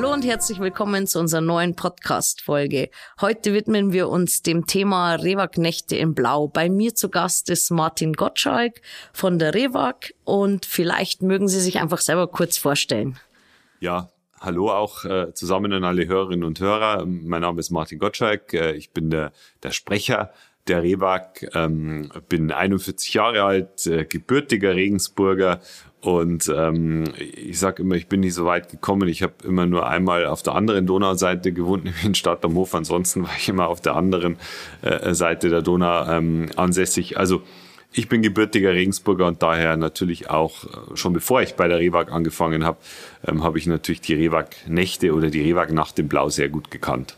Hallo und herzlich willkommen zu unserer neuen Podcast-Folge. Heute widmen wir uns dem Thema Rewag-Nächte in Blau. Bei mir zu Gast ist Martin Gottschalk von der Rewag und vielleicht mögen Sie sich einfach selber kurz vorstellen. Ja, hallo auch äh, zusammen an alle Hörerinnen und Hörer. Mein Name ist Martin Gottschalk. Äh, ich bin der, der Sprecher der Rewag, ähm, bin 41 Jahre alt, äh, gebürtiger Regensburger und ähm, ich sage immer, ich bin nicht so weit gekommen. Ich habe immer nur einmal auf der anderen Donauseite gewohnt, nämlich in Stadt am Hof. Ansonsten war ich immer auf der anderen äh, Seite der Donau ähm, ansässig. Also ich bin gebürtiger Regensburger und daher natürlich auch, äh, schon bevor ich bei der Rewag angefangen habe, ähm, habe ich natürlich die Rewag-Nächte oder die Rewag-Nacht im Blau sehr gut gekannt.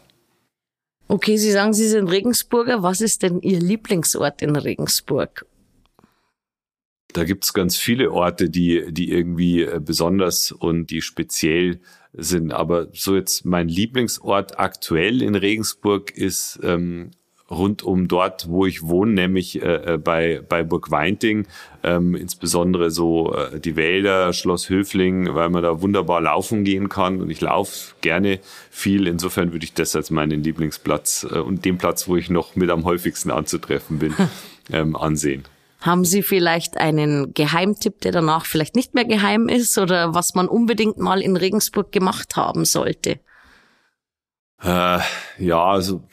Okay, Sie sagen, Sie sind Regensburger. Was ist denn Ihr Lieblingsort in Regensburg? Da gibt's ganz viele Orte, die, die irgendwie äh, besonders und die speziell sind. Aber so jetzt mein Lieblingsort aktuell in Regensburg ist ähm, rund um dort, wo ich wohne, nämlich äh, äh, bei, bei Burg Weinting, ähm, insbesondere so äh, die Wälder, Schloss Höfling, weil man da wunderbar laufen gehen kann und ich laufe gerne viel. Insofern würde ich das als meinen Lieblingsplatz äh, und den Platz, wo ich noch mit am häufigsten anzutreffen bin, ähm, ansehen. Haben Sie vielleicht einen Geheimtipp, der danach vielleicht nicht mehr geheim ist oder was man unbedingt mal in Regensburg gemacht haben sollte? Äh, ja, also,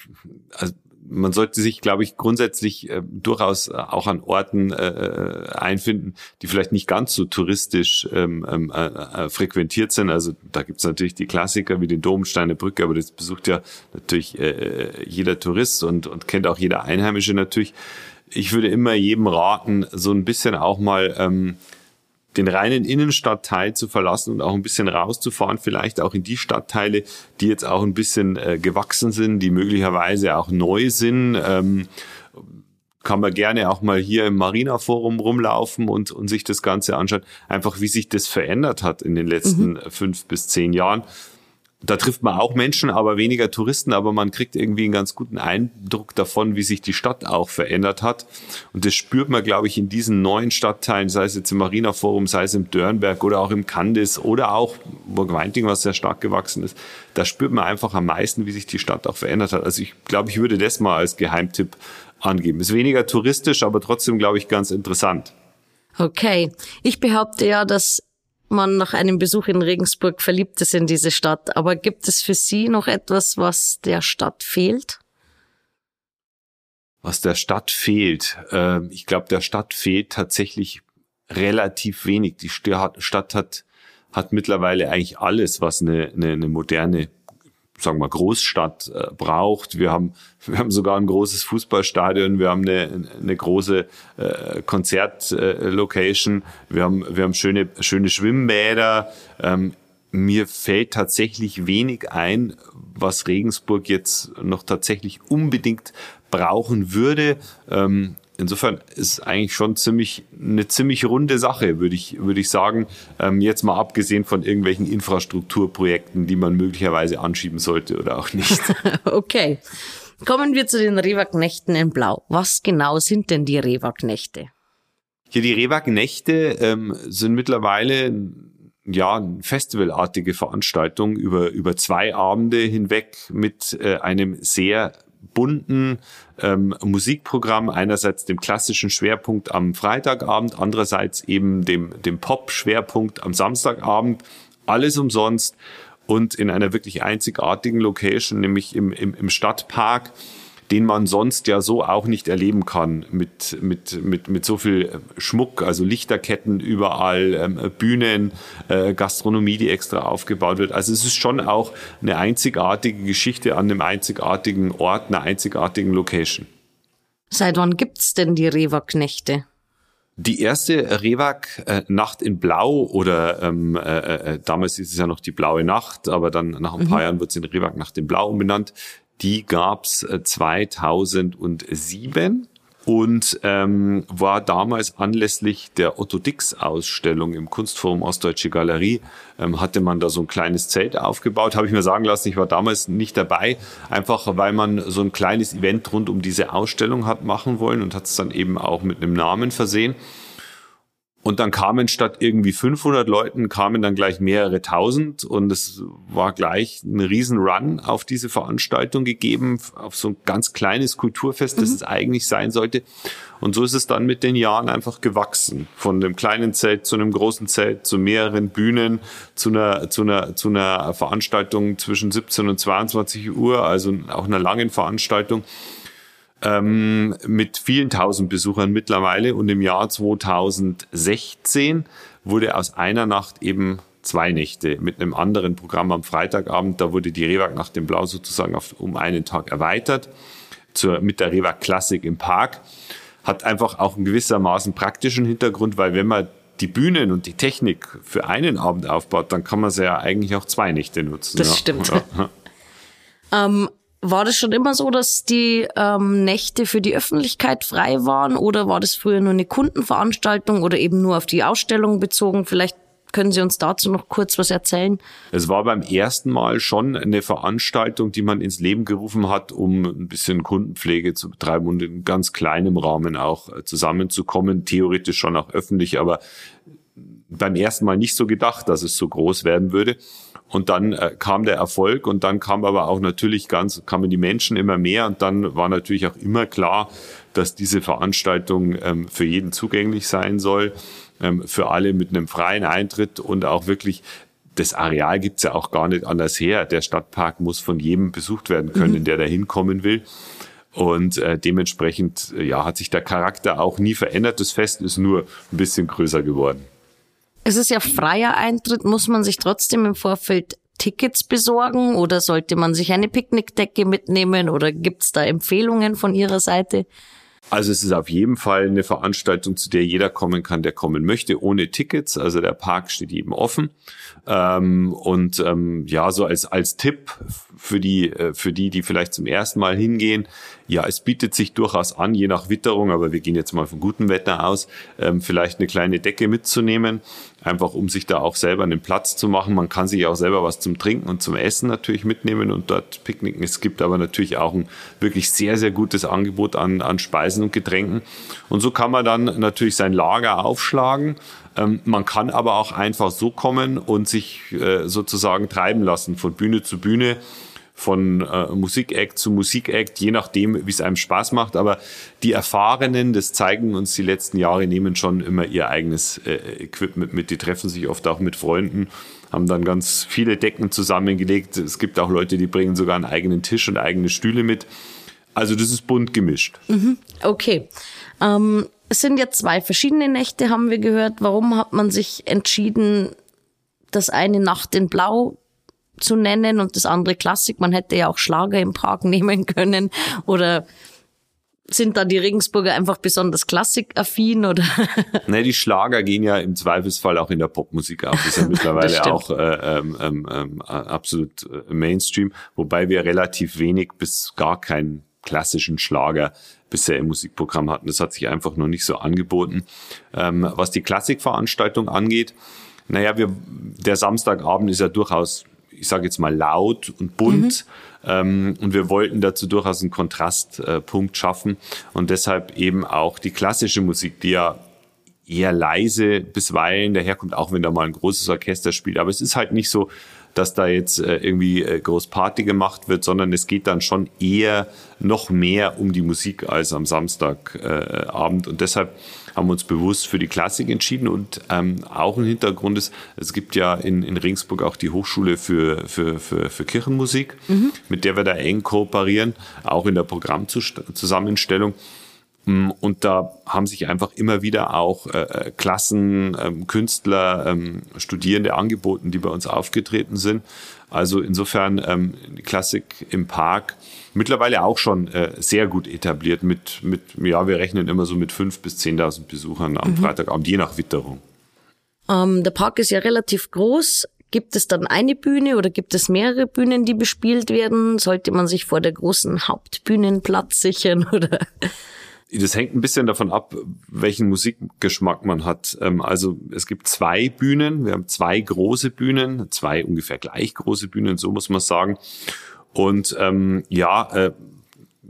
also man sollte sich, glaube ich, grundsätzlich äh, durchaus auch an Orten äh, einfinden, die vielleicht nicht ganz so touristisch ähm, ähm äh, äh, frequentiert sind. Also da gibt's natürlich die Klassiker wie den Dom, Steine Brücke, aber das besucht ja natürlich äh, jeder Tourist und, und kennt auch jeder Einheimische natürlich ich würde immer jedem raten, so ein bisschen auch mal ähm, den reinen Innenstadtteil zu verlassen und auch ein bisschen rauszufahren, vielleicht auch in die Stadtteile, die jetzt auch ein bisschen äh, gewachsen sind, die möglicherweise auch neu sind. Ähm, kann man gerne auch mal hier im Marina Forum rumlaufen und, und sich das Ganze anschauen, einfach wie sich das verändert hat in den letzten mhm. fünf bis zehn Jahren da trifft man auch Menschen, aber weniger Touristen, aber man kriegt irgendwie einen ganz guten Eindruck davon, wie sich die Stadt auch verändert hat. Und das spürt man, glaube ich, in diesen neuen Stadtteilen, sei es jetzt im Marina Forum, sei es im Dörnberg oder auch im Candice oder auch Burg-Weinting, was sehr stark gewachsen ist. Da spürt man einfach am meisten, wie sich die Stadt auch verändert hat. Also ich glaube, ich würde das mal als Geheimtipp angeben. Ist weniger touristisch, aber trotzdem, glaube ich, ganz interessant. Okay. Ich behaupte ja, dass man nach einem Besuch in Regensburg verliebt ist in diese Stadt. Aber gibt es für Sie noch etwas, was der Stadt fehlt? Was der Stadt fehlt? Äh, ich glaube, der Stadt fehlt tatsächlich relativ wenig. Die Stadt hat, hat mittlerweile eigentlich alles, was eine, eine, eine moderne sagen wir, Großstadt äh, braucht. Wir haben, wir haben sogar ein großes Fußballstadion, wir haben eine, eine große äh, Konzertlocation, äh, wir haben, wir haben schöne, schöne Schwimmbäder. Ähm, mir fällt tatsächlich wenig ein, was Regensburg jetzt noch tatsächlich unbedingt brauchen würde. Ähm, insofern ist eigentlich schon ziemlich eine ziemlich runde Sache, würde ich, würde ich sagen. Ähm, jetzt mal abgesehen von irgendwelchen Infrastrukturprojekten, die man möglicherweise anschieben sollte oder auch nicht. okay. Kommen wir zu den Rewag-Nächten in Blau. Was genau sind denn die Rewag-Nächte? Hier die Rewag-Nächte ähm, sind mittlerweile ja, festivalartige Veranstaltung über, über zwei Abende hinweg mit äh, einem sehr bunten ähm, Musikprogramm, einerseits dem klassischen Schwerpunkt am Freitagabend, andererseits eben dem, dem Pop-Schwerpunkt am Samstagabend. Alles umsonst und in einer wirklich einzigartigen Location, nämlich im, im, im Stadtpark den man sonst ja so auch nicht erleben kann mit, mit, mit, mit so viel Schmuck, also Lichterketten überall, ähm, Bühnen, äh, Gastronomie, die extra aufgebaut wird. Also es ist schon auch eine einzigartige Geschichte an einem einzigartigen Ort, einer einzigartigen Location. Seit wann gibt's denn die Rewag-Nächte? Die erste Rewag-Nacht in Blau oder ähm, äh, äh, damals ist es ja noch die Blaue Nacht, aber dann nach ein paar mhm. Jahren wird es in Rewag-Nacht in Blau umbenannt. Die gab's 2007 äh, und ähm, war damals anlässlich der Otto Dix Ausstellung im Kunstforum Ostdeutsche Galerie ähm, hatte man da so ein kleines Zelt aufgebaut. Habe ich mir sagen lassen, ich war damals nicht dabei, einfach weil man so ein kleines Event rund um diese Ausstellung hat machen wollen und hat es dann eben auch mit einem Namen versehen. Und dann kamen statt irgendwie 500 Leuten, kamen dann gleich mehrere tausend und es war gleich ein riesen Run auf diese Veranstaltung gegeben, auf so ein ganz kleines Kulturfest, das mhm. es eigentlich sein sollte. Und so ist es dann mit den Jahren einfach gewachsen. Von dem kleinen Zelt zu einem großen Zelt, zu mehreren Bühnen, zu einer, zu einer, zu einer Veranstaltung zwischen 17 und 22 Uhr, also auch einer langen Veranstaltung ähm, mit vielen tausend Besuchern mittlerweile. Und im Jahr 2016 wurde aus einer Nacht eben zwei Nächte mit einem anderen Programm am Freitagabend. Da wurde die Rewag nach dem Blau sozusagen auf, um einen Tag erweitert zur, mit der Rewag Klassik im Park. Hat einfach auch einen gewissermaßen praktischen Hintergrund, weil wenn man die Bühnen und die Technik für einen Abend aufbaut, dann kann man sie ja eigentlich auch zwei Nächte nutzen. Das ja. stimmt. Ja. Ähm, war das schon immer so, dass die ähm, Nächte für die Öffentlichkeit frei waren oder war das früher nur eine Kundenveranstaltung oder eben nur auf die Ausstellung bezogen? Vielleicht können Sie uns dazu noch kurz was erzählen? Es war beim ersten Mal schon eine Veranstaltung, die man ins Leben gerufen hat, um ein bisschen Kundenpflege zu betreiben und in ganz kleinem Rahmen auch äh, zusammenzukommen. Theoretisch schon auch öffentlich, aber beim ersten Mal nicht so gedacht, dass es so groß werden würde. Und dann äh, kam der Erfolg und dann kam aber auch natürlich ganz, kamen die Menschen immer mehr und dann war natürlich auch immer klar, dass diese Veranstaltung ähm, für jeden zugänglich sein soll, ähm, für alle mit einem freien Eintritt und auch wirklich das Areal gibt's ja auch gar nicht anders her. Der Stadtpark muss von jedem besucht werden können, mhm. der da hinkommen will. Und äh, dementsprechend ja, hat sich der Charakter auch nie verändert. Das Fest ist nur ein bisschen größer geworden. Es ist ja freier Eintritt. Muss man sich trotzdem im Vorfeld Tickets besorgen oder sollte man sich eine Picknickdecke mitnehmen oder gibt's da Empfehlungen von Ihrer Seite? Also es ist auf jeden Fall eine Veranstaltung, zu der jeder kommen kann, der kommen möchte, ohne Tickets. Also der Park steht jedem offen. Ähm, und ähm, ja, so als als Tipp für die äh, für die, die vielleicht zum ersten Mal hingehen, ja, es bietet sich durchaus an, je nach Witterung, aber wir gehen jetzt mal von gutem Wetter aus, ähm, vielleicht eine kleine Decke mitzunehmen, einfach um sich da auch selber einen Platz zu machen. Man kann sich auch selber was zum Trinken und zum Essen natürlich mitnehmen und dort picknicken. Es gibt aber natürlich auch ein wirklich sehr, sehr gutes Angebot an, an Speisen und Getränken. Und so kann man dann natürlich sein Lager aufschlagen. Ähm, man kann aber auch einfach so kommen und sich äh, sozusagen treiben lassen von Bühne zu Bühne von äh, Musikact zu Musikact, je nachdem, wie es einem Spaß macht. Aber die Erfahrenen, das zeigen uns die letzten Jahre, nehmen schon immer ihr eigenes äh, Equipment mit. Die treffen sich oft auch mit Freunden, haben dann ganz viele Decken zusammengelegt. Es gibt auch Leute, die bringen sogar einen eigenen Tisch und eigene Stühle mit. Also das ist bunt gemischt. Mhm. Okay. Ähm, es sind ja zwei verschiedene Nächte, haben wir gehört. Warum hat man sich entschieden, das eine Nacht in Blau zu nennen und das andere Klassik. Man hätte ja auch Schlager im Park nehmen können oder sind da die Regensburger einfach besonders klassikaffin oder? ne, die Schlager gehen ja im Zweifelsfall auch in der Popmusik auf. Das ist ja mittlerweile auch äh, ähm, ähm, ähm, absolut äh, Mainstream, wobei wir relativ wenig bis gar keinen klassischen Schlager bisher im Musikprogramm hatten. Das hat sich einfach noch nicht so angeboten. Ähm, was die Klassikveranstaltung angeht, naja, wir, der Samstagabend ist ja durchaus ich sage jetzt mal laut und bunt. Mhm. Ähm, und wir wollten dazu durchaus einen Kontrastpunkt äh, schaffen und deshalb eben auch die klassische Musik, die ja eher leise bisweilen daherkommt, auch wenn da mal ein großes Orchester spielt. Aber es ist halt nicht so, dass da jetzt äh, irgendwie äh, groß Party gemacht wird, sondern es geht dann schon eher noch mehr um die Musik als am Samstagabend. und deshalb haben uns bewusst für die Klassik entschieden und ähm, auch ein Hintergrund ist, es gibt ja in, in Regensburg auch die Hochschule für, für, für, für Kirchenmusik, mhm. mit der wir da eng kooperieren, auch in der Programmzusammenstellung. Mm, und da haben sich einfach immer wieder auch äh, äh, Klassen, ähm, Künstler, ähm, Studierende angeboten, die bei uns aufgetreten sind. Also insofern ähm, Klassik im Park mittlerweile auch schon äh, sehr gut etabliert mit, mit, ja, wir rechnen immer so mit fünf bis zehntausend Besuchern am mhm. Freitagabend, je nach Witterung. Ähm, der Park ist ja relativ groß. Gibt es dann eine Bühne oder gibt es mehrere Bühnen, die bespielt werden? Sollte man sich vor der großen Hauptbühnenplatz sichern oder? Das hängt ein bisschen davon ab, welchen Musikgeschmack man hat. Ähm, also es gibt zwei Bühnen, wir haben zwei große Bühnen, zwei ungefähr gleich große Bühnen, so muss man sagen. Und ähm, ja, äh,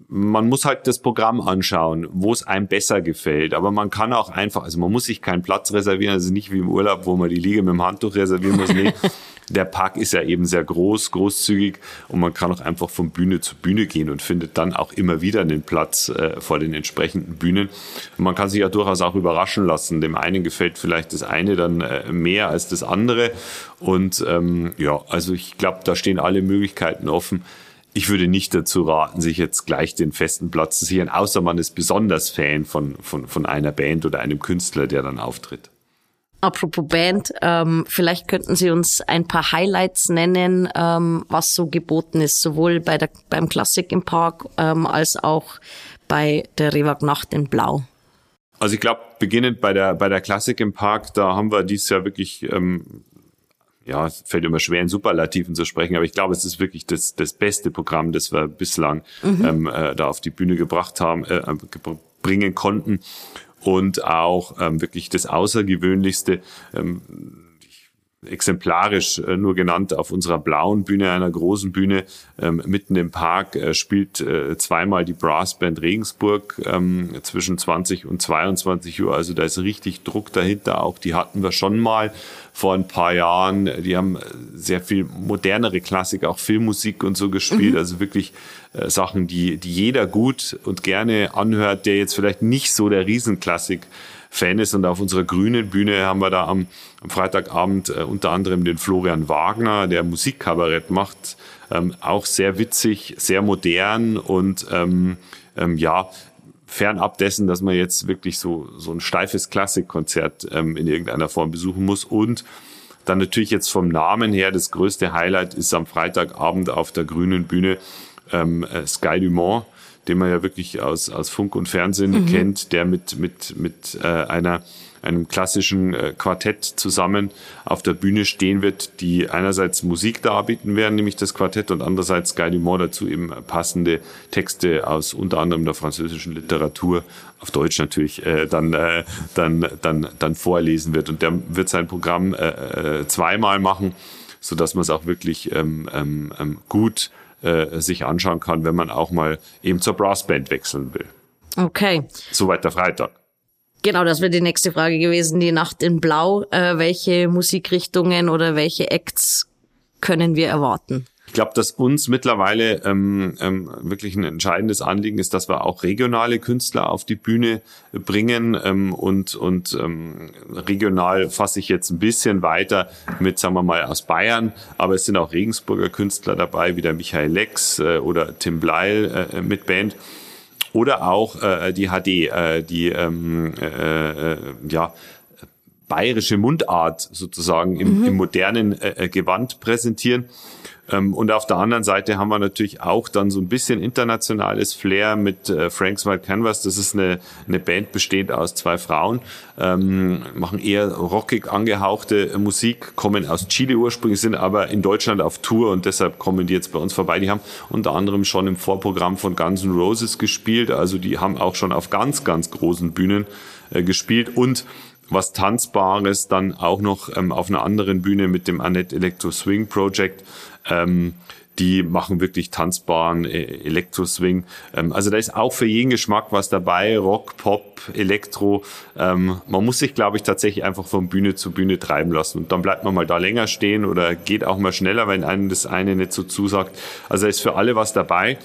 man muss halt das Programm anschauen, wo es einem besser gefällt. Aber man kann auch einfach, also man muss sich keinen Platz reservieren, also nicht wie im Urlaub, wo man die Liege mit dem Handtuch reservieren muss. Nee, der Park ist ja eben sehr groß, großzügig und man kann auch einfach von Bühne zu Bühne gehen und findet dann auch immer wieder einen Platz äh, vor den entsprechenden Bühnen. Und man kann sich ja durchaus auch überraschen lassen. Dem einen gefällt vielleicht das eine dann äh, mehr als das andere. Und ähm, ja, also ich glaube, da stehen alle Möglichkeiten offen. Ich würde nicht dazu raten, sich jetzt gleich den festen Platz zu sichern, außer man ist besonders Fan von, von, von einer Band oder einem Künstler, der dann auftritt. Apropos Band, ähm, vielleicht könnten Sie uns ein paar Highlights nennen, ähm, was so geboten ist, sowohl bei der, beim Klassik im Park ähm, als auch bei der Rewag Nacht in Blau. Also ich glaube, beginnend bei der bei der Klassik im Park, da haben wir dieses Jahr wirklich ähm, ja, es fällt immer schwer in Superlativen zu sprechen, aber ich glaube, es ist wirklich das, das beste Programm, das wir bislang mhm. ähm, äh, da auf die Bühne gebracht haben, äh, äh bringen konnten und auch ähm, wirklich das Außergewöhnlichste. Ähm, exemplarisch äh, nur genannt auf unserer blauen Bühne, einer großen Bühne ähm, mitten im Park, äh, spielt äh, zweimal die Brassband Regensburg ähm, zwischen 20 und 22 Uhr. Also da ist richtig Druck dahinter. Auch die hatten wir schon mal vor ein paar Jahren. Die haben sehr viel modernere Klassik, auch Filmmusik und so gespielt. Mhm. Also wirklich äh, Sachen, die, die jeder gut und gerne anhört, der jetzt vielleicht nicht so der Riesenklassik Fan ist. Und auf unserer grünen Bühne haben wir da am, am Freitagabend äh, unter anderem den Florian Wagner, der Musikkabarett macht. Ähm, auch sehr witzig, sehr modern und ähm, ähm, ja, fernab dessen, dass man jetzt wirklich so, so ein steifes Klassikkonzert ähm, in irgendeiner Form besuchen muss. Und dann natürlich jetzt vom Namen her, das größte Highlight ist am Freitagabend auf der grünen Bühne ähm, äh, Sky Dumont den man ja wirklich aus, aus Funk und Fernsehen mhm. kennt, der mit, mit, mit äh, einer, einem klassischen äh, Quartett zusammen auf der Bühne stehen wird, die einerseits Musik darbieten werden, nämlich das Quartett, und andererseits Guy Dumont dazu eben passende Texte aus unter anderem der französischen Literatur, auf Deutsch natürlich, äh, dann, äh, dann, dann, dann vorlesen wird. Und der wird sein Programm äh, äh, zweimal machen, so dass man es auch wirklich ähm, ähm, ähm gut äh, sich anschauen kann, wenn man auch mal eben zur Brassband wechseln will. Okay. Soweit der Freitag. Genau, das wäre die nächste Frage gewesen. Die Nacht in Blau. Äh, welche Musikrichtungen oder welche Acts können wir erwarten? Ich glaube, dass uns mittlerweile ähm, ähm, wirklich ein entscheidendes Anliegen ist, dass wir auch regionale Künstler auf die Bühne bringen ähm, und und ähm, regional fasse ich jetzt ein bisschen weiter mit, sagen wir mal, aus Bayern, aber es sind auch Regensburger Künstler dabei, wie der Michael Lex äh, oder Tim Bleil äh, mit Band oder auch äh, die HD, äh, die ähm, äh, äh, ja bayerische Mundart sozusagen im, mhm. im modernen äh, äh Gewand präsentieren. Ähm, und auf der anderen Seite haben wir natürlich auch dann so ein bisschen internationales Flair mit äh, Frank's White Canvas. Das ist eine, eine Band bestehend aus zwei Frauen, ähm, machen eher rockig angehauchte Musik, kommen aus Chile ursprünglich, sind aber in Deutschland auf Tour und deshalb kommen die jetzt bei uns vorbei. Die haben unter anderem schon im Vorprogramm von Guns N' Roses gespielt, also die haben auch schon auf ganz, ganz großen Bühnen äh, gespielt und was Tanzbares dann auch noch ähm, auf einer anderen Bühne mit dem Annette Electro Swing Project. Ähm, die machen wirklich tanzbaren äh, Elektro-Swing. Ähm, also da ist auch für jeden Geschmack was dabei, Rock, Pop, Elektro. Ähm, man muss sich, glaube ich, tatsächlich einfach von Bühne zu Bühne treiben lassen. Und dann bleibt man mal da länger stehen oder geht auch mal schneller, wenn einem das eine nicht so zusagt. Also da ist für alle was dabei.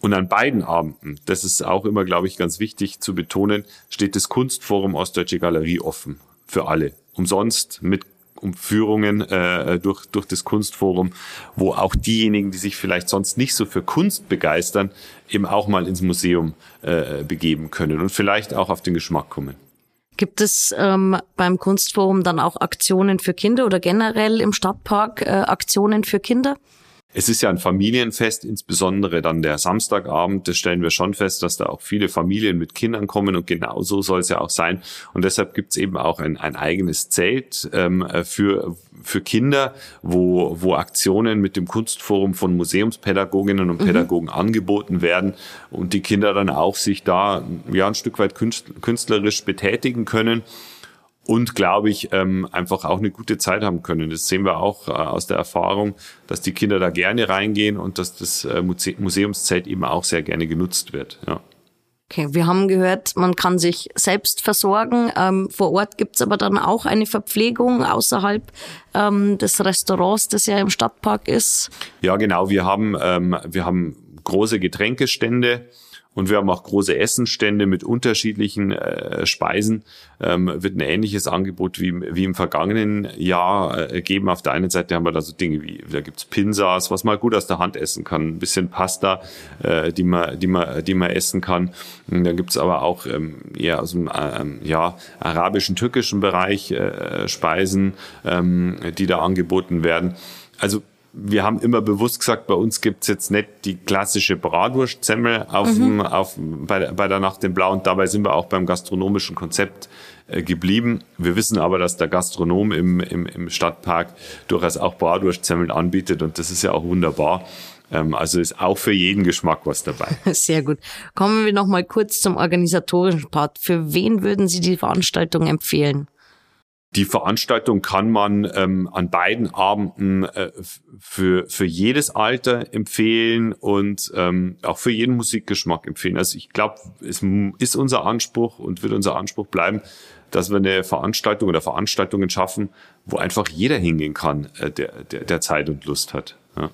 Und an beiden Abenden, das ist auch immer, glaube ich, ganz wichtig zu betonen, steht das Kunstforum Ostdeutsche Galerie offen für alle. Umsonst mit Führungen äh, durch, durch das Kunstforum, wo auch diejenigen, die sich vielleicht sonst nicht so für Kunst begeistern, eben auch mal ins Museum äh, begeben können und vielleicht auch auf den Geschmack kommen. Gibt es ähm, beim Kunstforum dann auch Aktionen für Kinder oder generell im Stadtpark äh, Aktionen für Kinder? Es ist ja ein Familienfest, insbesondere dann der Samstagabend. Das stellen wir schon fest, dass da auch viele Familien mit Kindern kommen und genau so soll es ja auch sein. Und deshalb gibt es eben auch ein, ein eigenes Zelt ähm, für, für Kinder, wo, wo Aktionen mit dem Kunstforum von Museumspädagoginnen und mhm. Pädagogen angeboten werden und die Kinder dann auch sich da ja ein Stück weit künstlerisch betätigen können. Und glaube ich ähm, einfach auch eine gute Zeit haben können. Das sehen wir auch äh, aus der Erfahrung, dass die Kinder da gerne reingehen und dass das äh, Muse Museumszelt eben auch sehr gerne genutzt wird. Ja. Okay, wir haben gehört, man kann sich selbst versorgen. Ähm, vor Ort gibt's aber dann auch eine Verpflegung außerhalb ähm, des Restaurants, das ja im Stadtpark ist. Ja, genau. Wir haben, ähm, wir haben große Getränkestände und wir haben auch große Essenstände mit unterschiedlichen äh, Speisen. Ähm, wird ein ähnliches Angebot wie, wie im vergangenen Jahr äh, geben. Auf der einen Seite haben wir da so Dinge wie, da gibt's Pinsas, was man gut aus der Hand essen kann, ein bisschen Pasta, äh, die, man, die, man, die man essen kann. Und dann gibt's aber auch ähm, eher aus dem ähm, ja, arabischen, türkischen Bereich äh, Speisen, ähm, die da angeboten werden. Also wir haben immer bewusst gesagt, bei uns gibt's jetzt nicht die klassische Bratwurstsemmel auf, mhm. auf, bei, der, bei der Nacht im Blau und dabei sind wir auch beim gastronomischen Konzept äh, geblieben. Wir wissen aber, dass der Gastronom im, im, im Stadtpark durchaus auch Bratwurstsemmeln anbietet und das ist ja auch wunderbar. Ähm, also ist auch für jeden Geschmack was dabei. Sehr gut. Kommen wir noch mal kurz zum organisatorischen Part. Für wen würden Sie die Veranstaltung empfehlen? Die Veranstaltung kann man ähm, an beiden Abenden äh, für, für jedes Alter empfehlen und ähm, auch für jeden Musikgeschmack empfehlen. Also ich glaube, es ist unser Anspruch und wird unser Anspruch bleiben, dass wir eine Veranstaltung oder Veranstaltungen schaffen, wo einfach jeder hingehen kann, äh, der, der, der Zeit und Lust hat. Ja.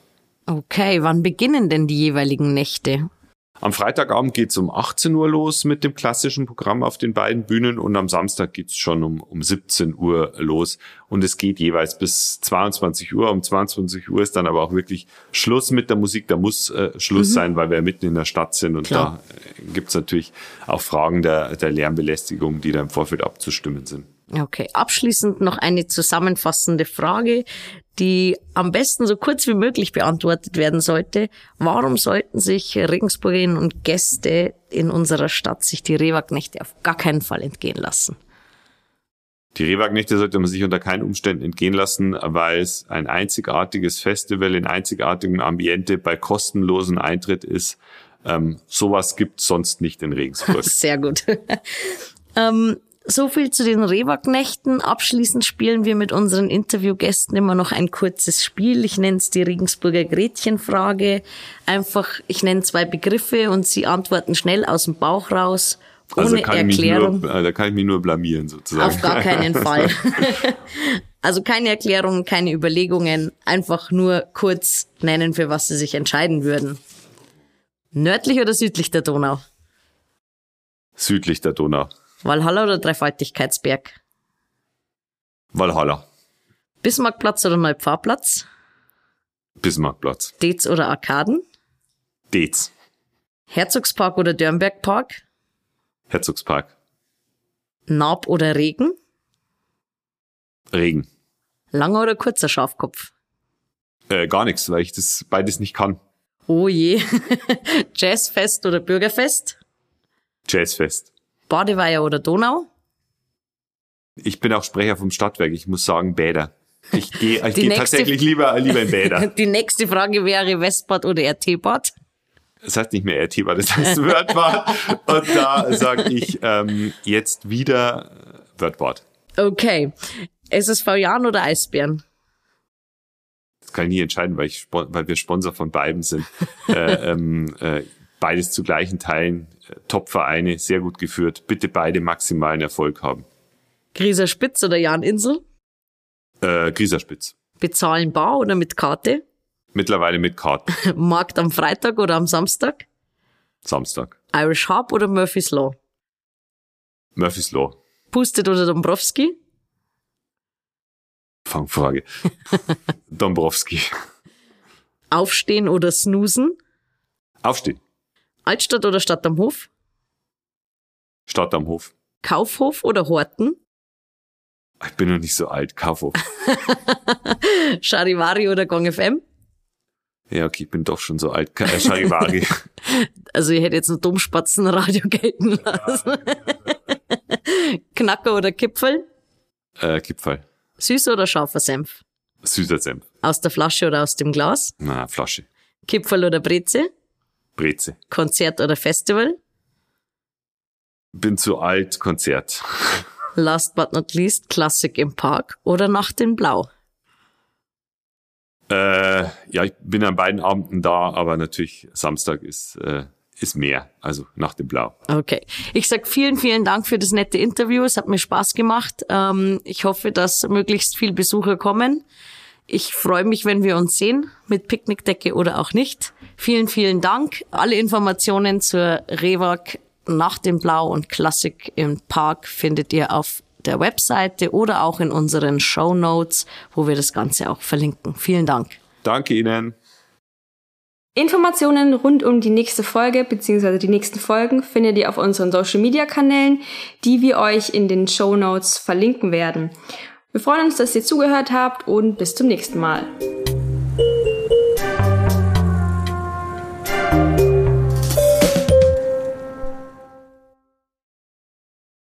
Okay, wann beginnen denn die jeweiligen Nächte? Am Freitagabend geht's um 18 Uhr los mit dem klassischen Programm auf den beiden Bühnen und am Samstag geht's schon um, um 17 Uhr los und es geht jeweils bis 22 Uhr. Um 22 Uhr ist dann aber auch wirklich Schluss mit der Musik. Da muss äh, Schluss mhm. sein, weil wir mitten in der Stadt sind und Klar. da äh, gibt's natürlich auch Fragen der, der Lärmbelästigung, die da im Vorfeld abzustimmen sind. Okay, abschließend noch eine zusammenfassende Frage, die am besten so kurz wie möglich beantwortet werden sollte. Warum sollten sich Regensburgerinnen und Gäste in unserer Stadt sich die Rehwagnächte auf gar keinen Fall entgehen lassen? Die Rehwagnächte sollte man sich unter keinen Umständen entgehen lassen, weil es ein einzigartiges Festival in einzigartigem Ambiente bei kostenlosen Eintritt ist. Ähm, sowas gibt sonst nicht in Regensburg. Sehr gut. ähm, so viel zu den Rehwagnächten. Abschließend spielen wir mit unseren Interviewgästen immer noch ein kurzes Spiel. Ich nenne es die Regensburger Gretchenfrage. Einfach, ich nenne zwei Begriffe und Sie antworten schnell aus dem Bauch raus. Ohne also Erklärung. Nur, da kann ich mich nur blamieren sozusagen. Auf gar keinen Fall. also keine Erklärungen, keine Überlegungen, einfach nur kurz nennen, für was Sie sich entscheiden würden. Nördlich oder südlich der Donau? Südlich der Donau. Valhalla oder Dreifaltigkeitsberg? Valhalla. Bismarckplatz oder Neupfarrplatz? Bismarckplatz. Dez oder Arkaden? Dez. Herzogspark oder Dörnbergpark? Herzogspark. Naab oder Regen? Regen. Langer oder kurzer Schafkopf? Äh, gar nichts, weil ich das beides nicht kann. Oh je. Jazzfest oder Bürgerfest? Jazzfest. Badeweiher oder Donau? Ich bin auch Sprecher vom Stadtwerk. Ich muss sagen Bäder. Ich gehe ich geh tatsächlich lieber, lieber in Bäder. Die nächste Frage wäre Westbad oder RT-Bad? Das heißt nicht mehr RT-Bad, das heißt Wörthbad. Und da sage ich ähm, jetzt wieder Wörthbad. Okay. SSV Jan oder Eisbären? Das kann ich nie entscheiden, weil, ich, weil wir Sponsor von beiden sind. äh, ähm, äh, beides zu gleichen Teilen Top-Vereine, sehr gut geführt. Bitte beide maximalen Erfolg haben. Grieser Spitz oder Jan Insel? Äh, Grieser Spitz. Bezahlen bar oder mit Karte? Mittlerweile mit Karte. Markt am Freitag oder am Samstag? Samstag. Irish Harp oder Murphy's Law? Murphy's Law. Pustet oder Dombrowski? Fangfrage. Dombrowski. Aufstehen oder snoosen? Aufstehen. Altstadt oder Stadt am Hof? Stadt am Hof. Kaufhof oder Horten? Ich bin noch nicht so alt. Kaufhof. Charivari oder Gong FM? Ja, okay, ich bin doch schon so alt. Äh, Charivari. also ich hätte jetzt ein Dummspatzenradio gelten lassen. Knacker oder Kipfel? Äh, Kipfel. Süßer oder scharfer Senf? Süßer Senf. Aus der Flasche oder aus dem Glas? Na, Flasche. Kipfel oder Breze? Breze. Konzert oder Festival? Bin zu alt, Konzert. last but not least, Klassik im Park oder Nacht in Blau? Äh, ja, ich bin an beiden Abenden da, aber natürlich Samstag ist, äh, ist mehr, also nach dem Blau. Okay. Ich sag vielen, vielen Dank für das nette Interview. Es hat mir Spaß gemacht. Ähm, ich hoffe, dass möglichst viele Besucher kommen. Ich freue mich, wenn wir uns sehen, mit Picknickdecke oder auch nicht. Vielen, vielen Dank. Alle Informationen zur Rewag nach dem Blau und Klassik im Park findet ihr auf der Webseite oder auch in unseren Show Notes, wo wir das Ganze auch verlinken. Vielen Dank. Danke Ihnen. Informationen rund um die nächste Folge bzw. die nächsten Folgen findet ihr auf unseren Social Media Kanälen, die wir euch in den Show Notes verlinken werden. Wir freuen uns, dass ihr zugehört habt und bis zum nächsten Mal.